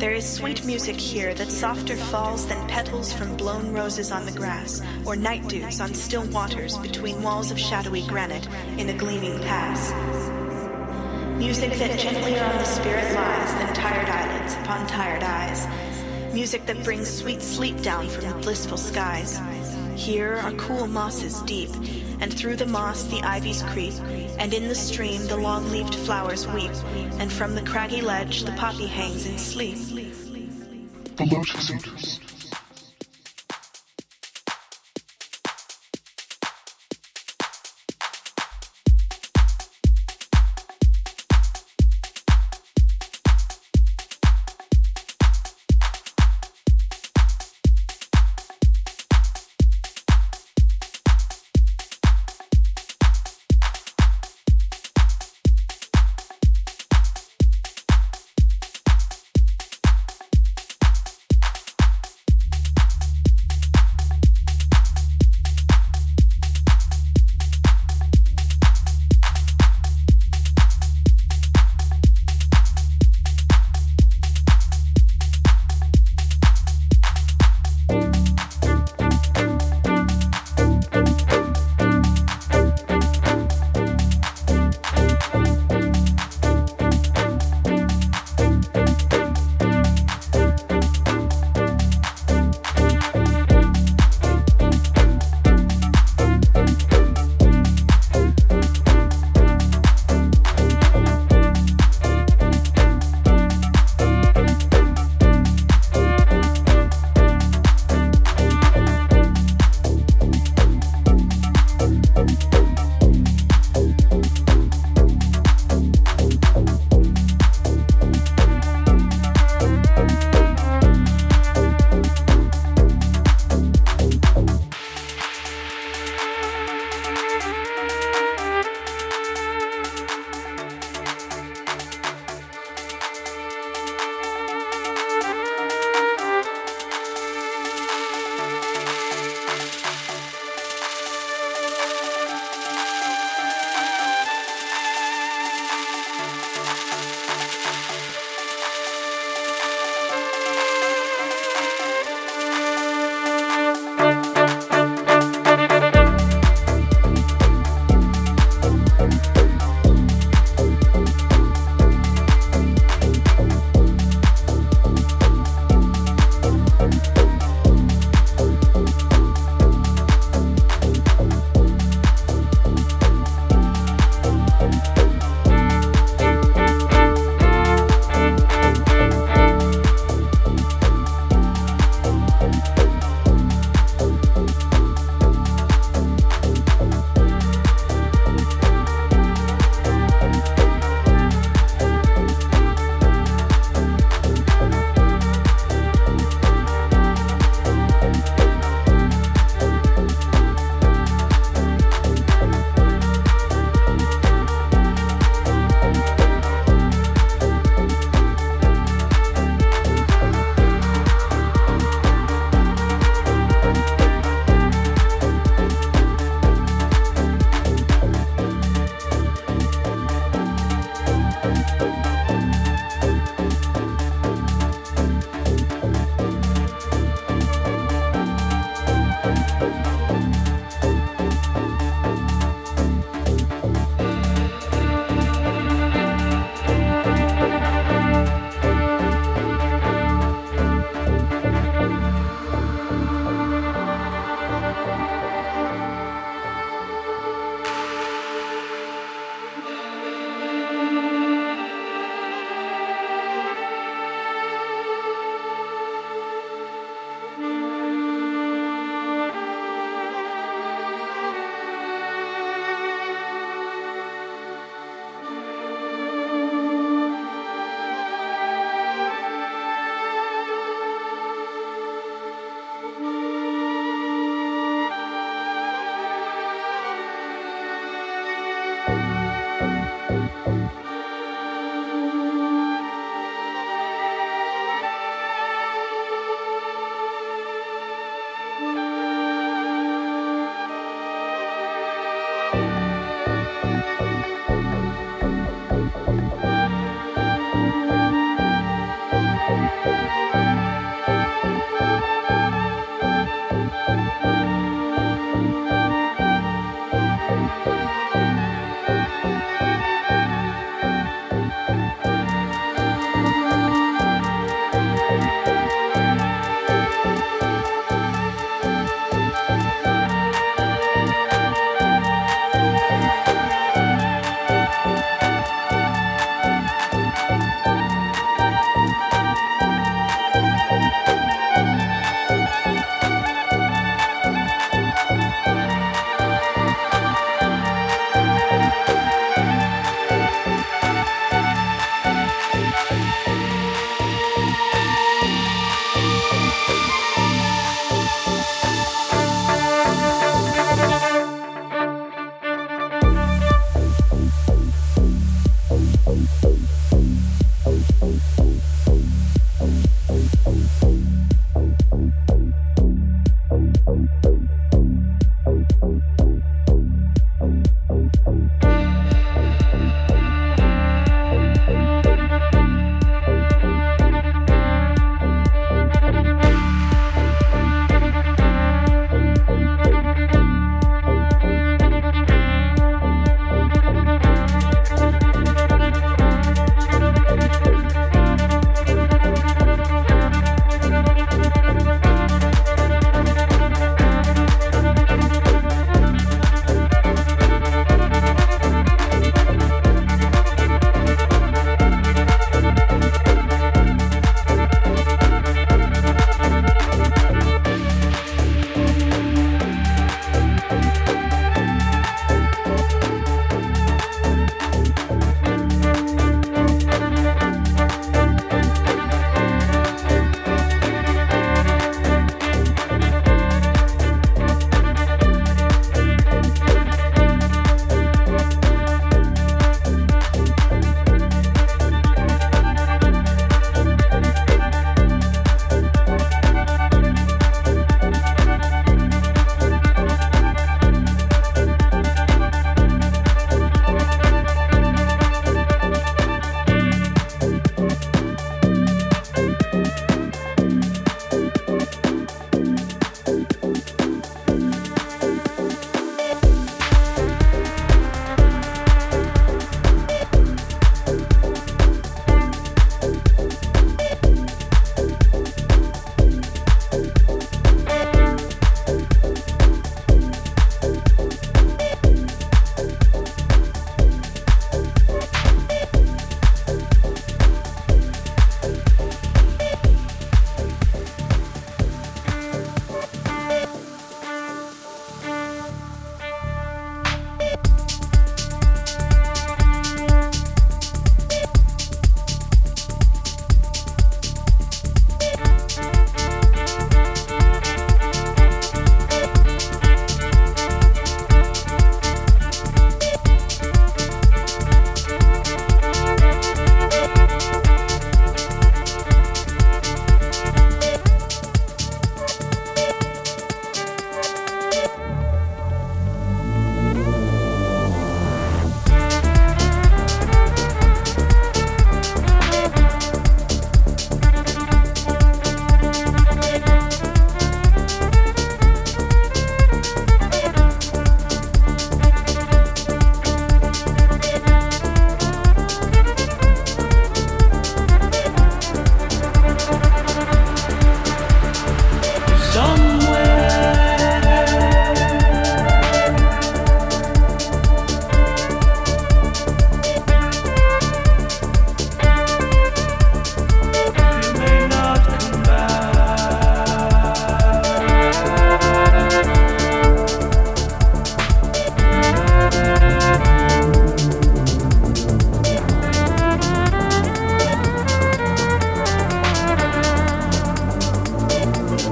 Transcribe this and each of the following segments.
There is sweet music here that softer falls than petals from blown roses on the grass, or night dews on still waters between walls of shadowy granite in a gleaming pass. Music that gentlier on the spirit lies than tired eyelids upon tired eyes. Music that brings sweet sleep down from the blissful skies. Here are cool mosses deep, and through the moss the ivies creep, and in the stream the long-leaved flowers weep, and from the craggy ledge the poppy hangs in sleep. The lotus eaters.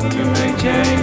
You may change?